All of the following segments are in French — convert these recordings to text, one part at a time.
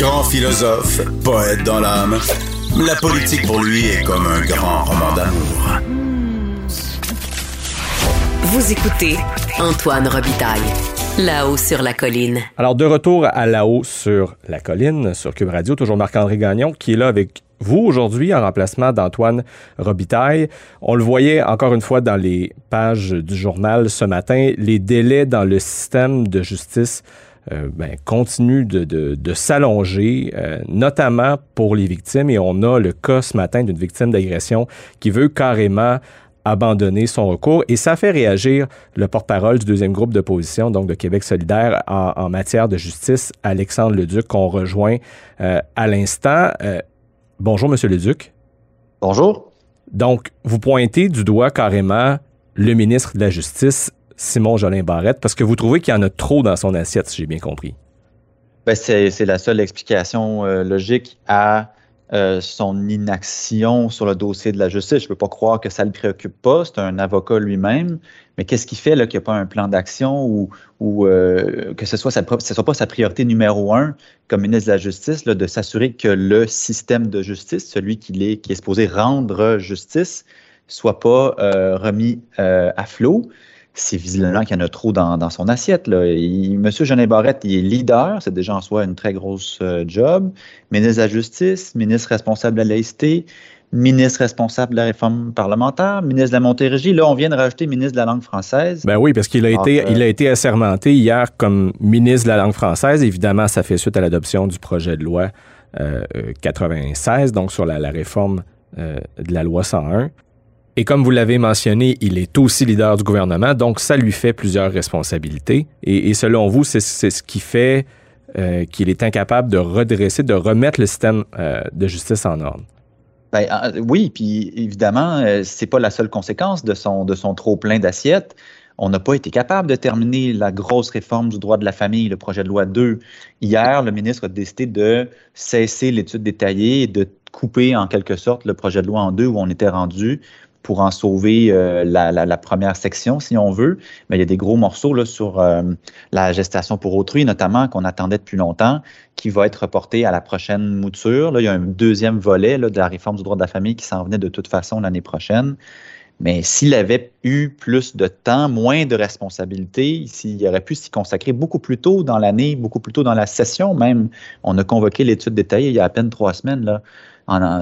Grand philosophe, poète dans l'âme, la politique pour lui est comme un grand roman d'amour. Vous écoutez Antoine Robitaille, là-haut sur la colline. Alors, de retour à là-haut sur la colline, sur Cube Radio, toujours Marc-André Gagnon, qui est là avec vous aujourd'hui en remplacement d'Antoine Robitaille. On le voyait encore une fois dans les pages du journal ce matin, les délais dans le système de justice ben, continuent de, de, de s'allonger, euh, notamment pour les victimes. Et on a le cas ce matin d'une victime d'agression qui veut carrément abandonner son recours. Et ça fait réagir le porte-parole du deuxième groupe d'opposition, donc de Québec solidaire, en, en, matière de justice, Alexandre Leduc, qu'on rejoint euh, à l'instant. Euh, bonjour, Monsieur Leduc. Bonjour. Donc, vous pointez du doigt carrément le ministre de la Justice, Simon Jolin Barrette, parce que vous trouvez qu'il y en a trop dans son assiette, si j'ai bien compris. Ben, c'est la seule explication euh, logique à euh, son inaction sur le dossier de la justice. Je ne peux pas croire que ça ne le préoccupe pas. C'est un avocat lui-même. Mais qu'est-ce qui fait qu'il n'y a pas un plan d'action ou, euh, que ce soit sa, soit pas sa priorité numéro un comme ministre de la Justice, de s'assurer que le système de justice, celui qui est, qui est supposé rendre justice, soit pas remis à flot c'est visiblement qu'il y en a trop dans, dans son assiette. Là. Il, Monsieur Jeannet Barrette, il est leader, c'est déjà en soi une très grosse euh, job. Ministre de la Justice, ministre responsable de la laïcité, ministre responsable de la réforme parlementaire, ministre de la Montérégie. Là, on vient de rajouter ministre de la langue française. Ben oui, parce qu'il a, Alors, été, euh, il a été assermenté hier comme ministre de la langue française. Évidemment, ça fait suite à l'adoption du projet de loi euh, 96, donc sur la, la réforme euh, de la loi 101. Et comme vous l'avez mentionné, il est aussi leader du gouvernement, donc ça lui fait plusieurs responsabilités. Et, selon vous, c'est ce qui fait euh, qu'il est incapable de redresser, de remettre le système euh, de justice en ordre. Ben, euh, oui, puis évidemment, euh, c'est pas la seule conséquence de son, de son trop plein d'assiettes. On n'a pas été capable de terminer la grosse réforme du droit de la famille, le projet de loi 2. Hier, le ministre a décidé de cesser l'étude détaillée et de couper en quelque sorte le projet de loi en deux où on était rendu pour en sauver euh, la, première section, si on veut. Mais il y a des gros morceaux sur euh, la gestation pour autrui, notamment, qu'on attendait depuis longtemps, qui va être reporté à la prochaine mouture. Il y a un deuxième volet de la réforme du droit de la famille qui s'en venait de toute façon l'année prochaine. Mais s'il avait eu plus de temps, moins de responsabilités, s'il aurait pu s'y consacrer beaucoup plus tôt dans l'année, beaucoup plus tôt dans la session même, on a convoqué l'étude détaillée il y a à peine trois semaines,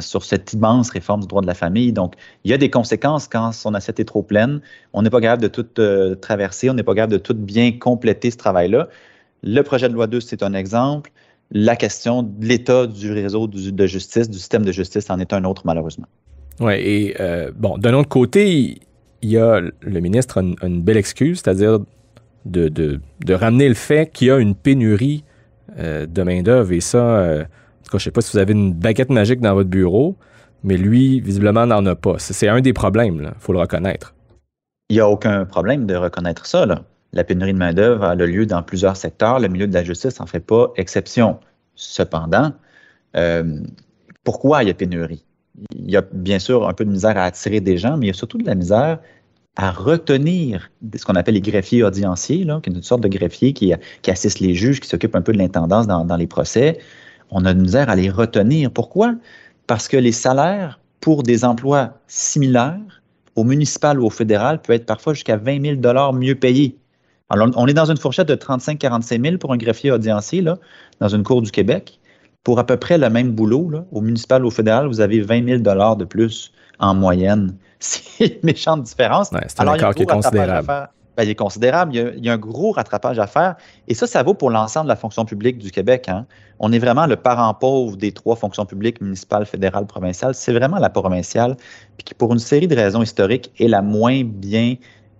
sur cette immense réforme du droit de la famille. Donc, il y a des conséquences quand son assiette est trop pleine. On n'est pas capable de tout euh, traverser, on n'est pas capable de tout bien compléter ce travail-là. Le projet de loi 2, c'est un exemple. La question de l'état du réseau de justice, du système de justice, en est un autre, malheureusement. Oui, et euh, bon, d'un autre côté, il y a le ministre a une, belle excuse, c'est-à-dire de, ramener le fait qu'il y a une pénurie euh, de main-d'œuvre. Et ça, en tout cas, je ne sais pas si vous avez une baguette magique dans votre bureau, mais lui, visiblement, n'en a pas. C'est un des problèmes, il faut le reconnaître. Il n'y a aucun problème de reconnaître ça. La pénurie de main-d'œuvre a lieu dans plusieurs secteurs. Le milieu de la justice n'en fait pas exception. Cependant, euh, pourquoi il y a pénurie? il y a bien sûr un peu de misère à attirer des gens, mais il y a surtout de la misère à retenir ce qu'on appelle les greffiers audienciers, là, qui est une sorte de greffier qui, assiste les juges, qui s'occupe un peu de l'intendance dans, les procès. On a de misère à les retenir. Pourquoi? Parce que les salaires pour des emplois similaires, au municipal ou au fédéral, peuvent être parfois jusqu'à 20 000 mieux payés. Alors, on est dans une fourchette de 35-45 000 pour un greffier audiencier, là, dans une cour du Québec. Pour à peu près le même boulot, là, au municipal ou au fédéral, vous avez 20 000 de plus en moyenne. C'est une méchante différence. Ouais, c'est un Alors, accord qui est considérable. Ben, il est considérable. Il y, a, il y a un gros rattrapage à faire. Et ça, ça vaut pour l'ensemble de la fonction publique du Québec. hein. On est vraiment le parent pauvre des trois fonctions publiques municipales, fédérales, provinciales. C'est vraiment la provinciale, puis qui, pour une série de raisons historiques, est la moins bien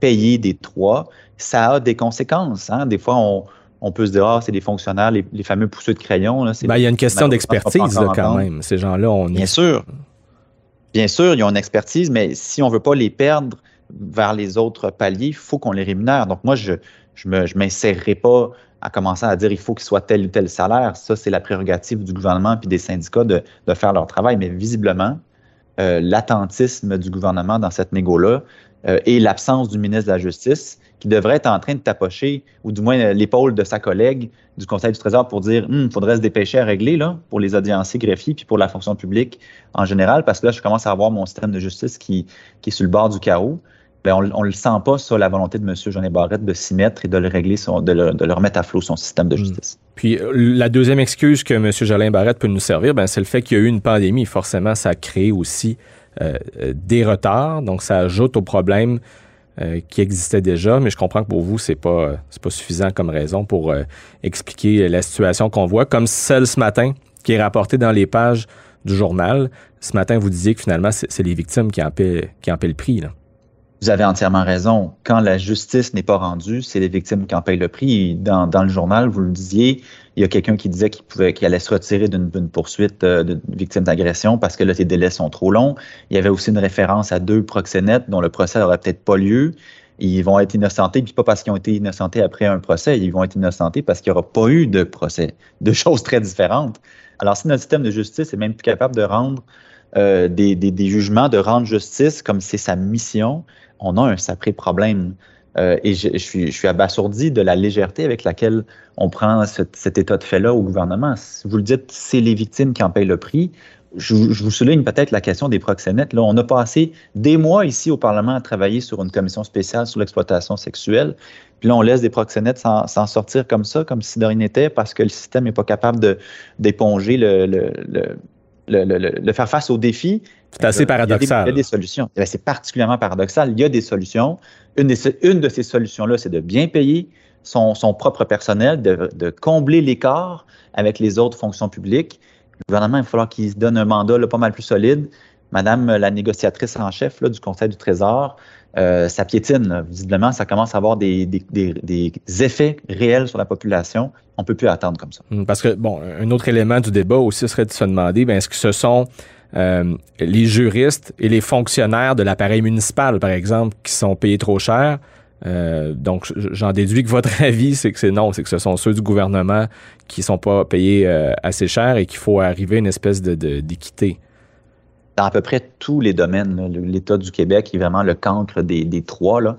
payée des trois. Ça a des conséquences. hein. Des fois, on, on peut se dire, ah, c'est des fonctionnaires, les, les fameux pousseux de crayon. là, Ben, il y a une question d'expertise quand même. Ces gens-là, on Bien est. sûr. Bien sûr, ils ont une expertise, mais si on ne veut pas les perdre vers les autres paliers, il faut qu'on les rémunère. Donc, moi, je je m'insérerai pas à commencer à dire il faut qu'il soit tel ou tel salaire. Ça, c'est la prérogative du gouvernement puis des syndicats de, faire leur travail. Mais visiblement, euh, l'attentisme du gouvernement dans cette négo-là euh, et l'absence du ministre de la Justice qui devrait être en train de tapocher, ou du moins euh, l'épaule de sa collègue du Conseil du Trésor pour dire il faudrait se dépêcher à régler là, pour les audienciers greffiers puis pour la fonction publique en général, parce que là, je commence à avoir mon système de justice qui, qui est sur le bord du chaos. Ben, on ne le sent pas, ça, la volonté de M. Jean Barrette de s'y mettre et de le régler, son, de, le, de le remettre à flot son système de Mm. justice. Puis euh, la deuxième excuse que M. Jolin Barrette peut nous servir, ben, c'est le fait qu'il y a eu une pandémie. Forcément, ça crée aussi euh, euh, des retards. Donc, ça ajoute aux problèmes euh, qui existaient déjà. Mais je comprends que pour vous, c'est pas, pas suffisant comme raison pour euh, expliquer la situation qu'on voit, comme celle ce matin qui est rapportée dans les pages du journal. Ce matin, vous disiez que finalement, c'est c'est les victimes qui en paient, qui en paient le prix. Là. Vous avez entièrement raison. Quand la justice n'est pas rendue, c'est les victimes qui en payent le prix. Dans, le journal, vous le disiez, il y a quelqu'un qui disait qu'il pouvait, qu'il allait se retirer d'une poursuite euh, de victime d'agression parce que là, les délais sont trop longs. Il y avait aussi une référence à deux proxénètes dont le procès n'aurait peut-être pas lieu. Ils vont être innocentés, puis pas parce qu'ils ont été innocentés après un procès, ils vont être innocentés parce qu'il n'y aura pas eu de procès. Deux choses très différentes. Alors, si notre système de justice est même plus capable de rendre euh, des, des jugements, de rendre justice comme c'est sa mission, on a un sacré problème. Euh, et je, je, suis, je suis abasourdi de la légèreté avec laquelle on prend cet, état de fait-là au gouvernement. Si vous le dites, c'est les victimes qui en payent le prix. Je, je vous souligne peut-être la question des proxénètes. Là, on a passé des mois ici au Parlement à travailler sur une commission spéciale sur l'exploitation sexuelle. Puis là, on laisse des proxénètes s'en sortir comme ça, comme si de rien n'était, parce que le système n'est pas capable d'éponger le, le, le le, le, le, faire face aux défis. C'est assez paradoxal. Il y a des, solutions. C'est particulièrement paradoxal. Il y a des solutions. Une, des, une de ces solutions-là, c'est de bien payer son, son propre personnel, de, de combler l'écart avec les autres fonctions publiques. Le gouvernement, il va falloir qu'il se donne un mandat là, pas mal plus solide. Madame la négociatrice en chef du Conseil du Trésor, euh, ça piétine. Là. Visiblement, ça commence à avoir des, effets réels sur la population. On ne peut plus attendre comme ça. Parce que, bon, un autre élément du débat aussi serait de se demander, ben, est-ce que ce sont euh, les juristes et les fonctionnaires de l'appareil municipal, par exemple, qui sont payés trop cher? Euh, donc, j'en déduis que votre avis, c'est que c'est non, c'est que ce sont ceux du gouvernement qui ne sont pas payés euh, assez cher et qu'il faut arriver à une espèce d'équité. De, Dans à peu près tous les domaines, l'État du Québec est vraiment le cancre des, des trois. Là.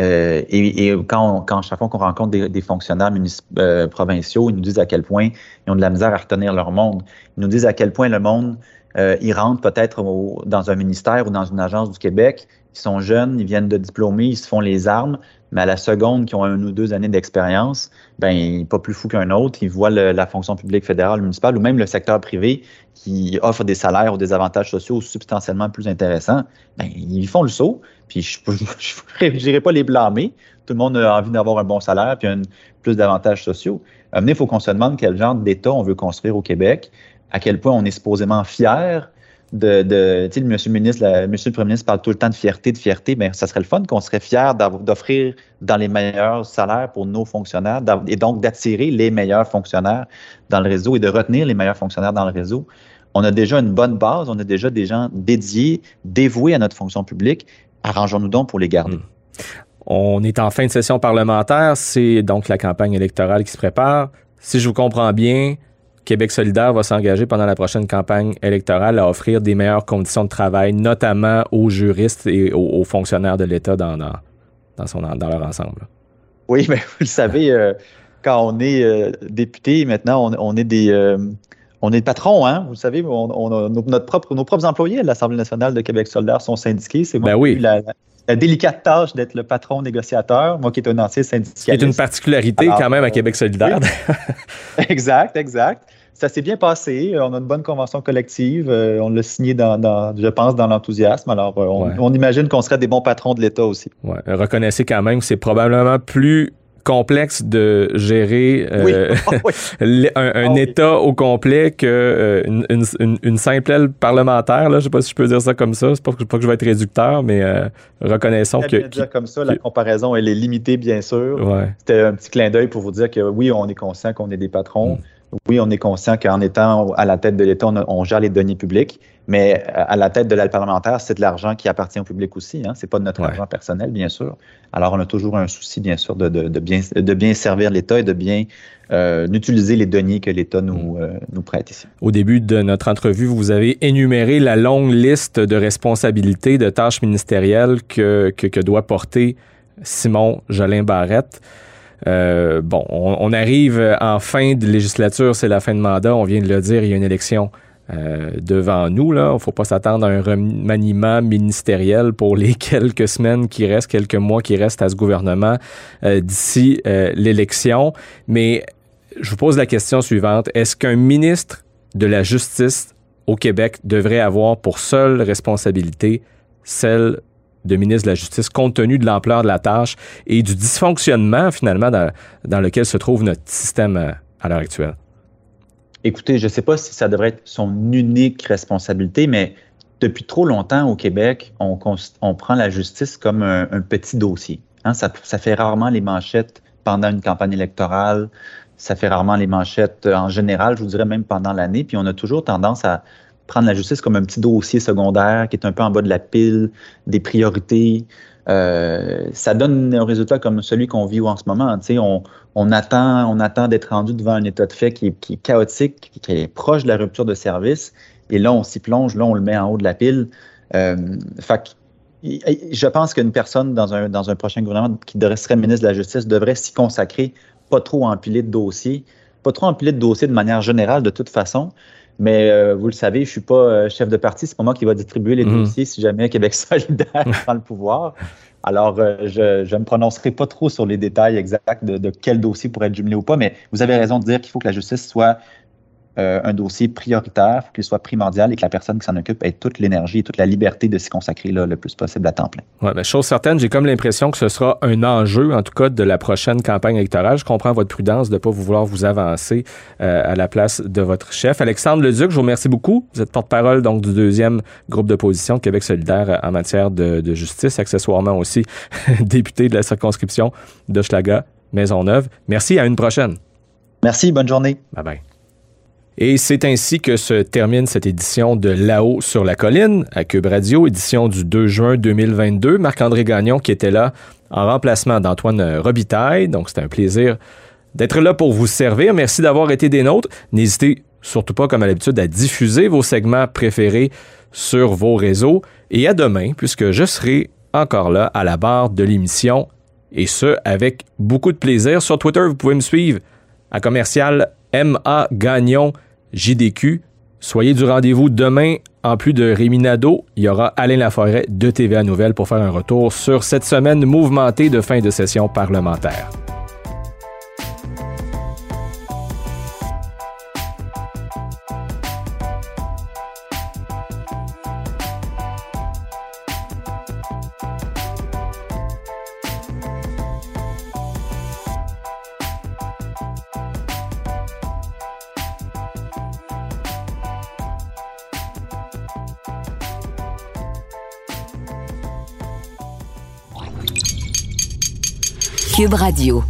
Euh, et, et quand, on, chaque fois qu'on rencontre des, des fonctionnaires euh, provinciaux, ils nous disent à quel point ils ont de la misère à retenir leur monde. Ils nous disent à quel point le monde, euh, ils rentrent peut-être dans un ministère ou dans une agence du Québec, ils sont jeunes, ils viennent de diplômer, ils se font les armes, mais à la seconde qu'ils ont une ou deux années d'expérience, ben pas plus fou qu'un autre, ils voient la fonction publique fédérale, municipale ou même le secteur privé qui offre des salaires ou des avantages sociaux substantiellement plus intéressants, ben ils font le saut. Puis je ne dirais pas les blâmer. Tout le monde a envie d'avoir un bon salaire puis un, plus d'avantages sociaux. il faut qu'on se demande quel genre d'État on veut construire au Québec, à quel point on est supposément fier de, de tu sais, le monsieur le ministre, la, monsieur le premier ministre parle tout le temps de fierté, de fierté, mais ça serait le fun qu'on serait fier d'offrir dans les meilleurs salaires pour nos fonctionnaires et donc d'attirer les meilleurs fonctionnaires dans le réseau et de retenir les meilleurs fonctionnaires dans le réseau. On a déjà une bonne base, on a déjà des gens dédiés, dévoués à notre fonction publique. Arrangeons-nous donc pour les garder. Mmh. On est en fin de session parlementaire, c'est donc la campagne électorale qui se prépare. Si je vous comprends bien, Québec solidaire va s'engager pendant la prochaine campagne électorale à offrir des meilleures conditions de travail, notamment aux juristes et aux, aux fonctionnaires de l'État dans, dans, dans, son, dans leur ensemble. Oui, mais vous le savez, euh, quand on est euh, député, maintenant, on, on est des... Euh, on est patron, hein? Vous savez, on, notre propre, nos propres employés à l'Assemblée nationale de Québec solidaire sont syndiqués. C'est moi ben oui. la, la délicate tâche d'être le patron négociateur, moi qui est un ancien syndicaliste. C'est une particularité Alors, quand même à euh, Québec solidaire. Exact, exact. Ça s'est bien passé. On a une bonne convention collective. Euh, on l'a signé, dans, dans- je pense, dans l'enthousiasme. Alors, euh, on, Ouais. on imagine qu'on serait des bons patrons de l'État aussi. Ouais, reconnaissez quand même que c'est probablement plus complexe de gérer euh, Oui. oui. l- un, Ah oui. État au complet que euh, une, une- une- une simple aile parlementaire. Là. Je sais pas si je peux dire ça comme ça. C'est pas, pas que je vais être réducteur, mais euh, reconnaissons que. bien dire comme ça, la comparaison, elle est limitée, bien sûr. Ouais. C'était un petit clin d'œil pour vous dire que oui, on est conscient qu'on est des patrons. Mm. Oui, on est conscient qu'en étant à la tête de l'État, on gère les deniers publics. Mais euh, à la tête de l'aile parlementaire, c'est de l'argent qui appartient au public aussi. Hein? C'est pas de notre Ouais. argent personnel, bien sûr. Alors, on a toujours un souci, bien sûr, de, de- de bien, de bien servir l'État et de bien euh, utiliser les deniers que l'État nous, Mm. euh, nous prête ici. Au début de notre entrevue, vous avez énuméré la longue liste de responsabilités, de tâches ministérielles que, que, que doit porter Simon Jolin Barrette. Euh, bon, on, on arrive en fin de législature, c'est la fin de mandat, on vient de le dire, il y a une élection euh, devant nous. Il ne faut pas s'attendre à un remaniement ministériel pour les quelques semaines qui restent, quelques mois qui restent à ce gouvernement euh, d'ici euh, l'élection. Mais je vous pose la question suivante. Est-ce qu'un ministre de la Justice au Québec devrait avoir pour seule responsabilité celle de ministre de la Justice, compte tenu de l'ampleur de la tâche et du dysfonctionnement, finalement, dans, lequel se trouve notre système à l'heure actuelle? Écoutez, je ne sais pas si ça devrait être son unique responsabilité, mais depuis trop longtemps au Québec, on, prend la justice comme un, un petit dossier. Hein, ça, ça fait rarement les manchettes pendant une campagne électorale. Ça fait rarement les manchettes euh, en général, je vous dirais même pendant l'année. Puis on a toujours tendance à prendre la justice comme un petit dossier secondaire qui est un peu en bas de la pile, des priorités. Euh, ça donne un résultat comme celui qu'on vit en ce moment. Tu sais, on, on attend, on attend d'être rendu devant un état de fait qui est, qui est chaotique, qui, est proche de la rupture de service. Et là, on s'y plonge, là, on le met en haut de la pile. Euh, fait je pense qu'une personne dans un, dans un prochain gouvernement qui serait ministre de la Justice devrait s'y consacrer, pas trop empiler de dossiers, pas trop empiler de dossiers de manière générale de toute façon. Mais euh, vous le savez, je suis pas euh, chef de parti, c'est pas moi qui va distribuer les Mhm. dossiers si jamais Québec solidaire prend le pouvoir. Alors, euh, je ne me prononcerai pas trop sur les détails exacts de, de quel dossier pourrait être jumelé ou pas, mais vous avez raison de dire qu'il faut que la justice soit euh, un dossier prioritaire, qu'il soit primordial et que la personne qui s'en occupe ait toute l'énergie et toute la liberté de s'y consacrer là, le plus possible à temps plein. Ouais, mais chose certaine, j'ai comme l'impression que ce sera un enjeu, en tout cas, de la prochaine campagne électorale. Je comprends votre prudence de ne pas vouloir vous avancer euh, à la place de votre chef. Alexandre Leduc, je vous remercie beaucoup. Vous êtes porte-parole donc du deuxième groupe d'opposition de Québec solidaire euh, en matière de, de justice, accessoirement aussi député de la circonscription d'Hochelaga, Maisonneuve. Merci, à une prochaine. Merci, bonne journée. Bye bye. Et c'est ainsi que se termine cette édition de Là-haut sur la colline à Cube Radio, édition du 2 juin 2022. Marc-André Gagnon qui était là en remplacement d'Antoine Robitaille. Donc c'était un plaisir d'être là pour vous servir. Merci d'avoir été des nôtres. N'hésitez surtout pas, comme à l'habitude, à diffuser vos segments préférés sur vos réseaux. Et à demain, puisque je serai encore là à la barre de l'émission. Et ce, avec beaucoup de plaisir. Sur Twitter, vous pouvez me suivre à commercial MA Gagnon JDQ. Soyez du rendez-vous demain. En plus de Rémi Nadeau, il y aura Alain Laforêt de TVA Nouvelle pour faire un retour sur cette semaine mouvementée de fin de session parlementaire. Radio.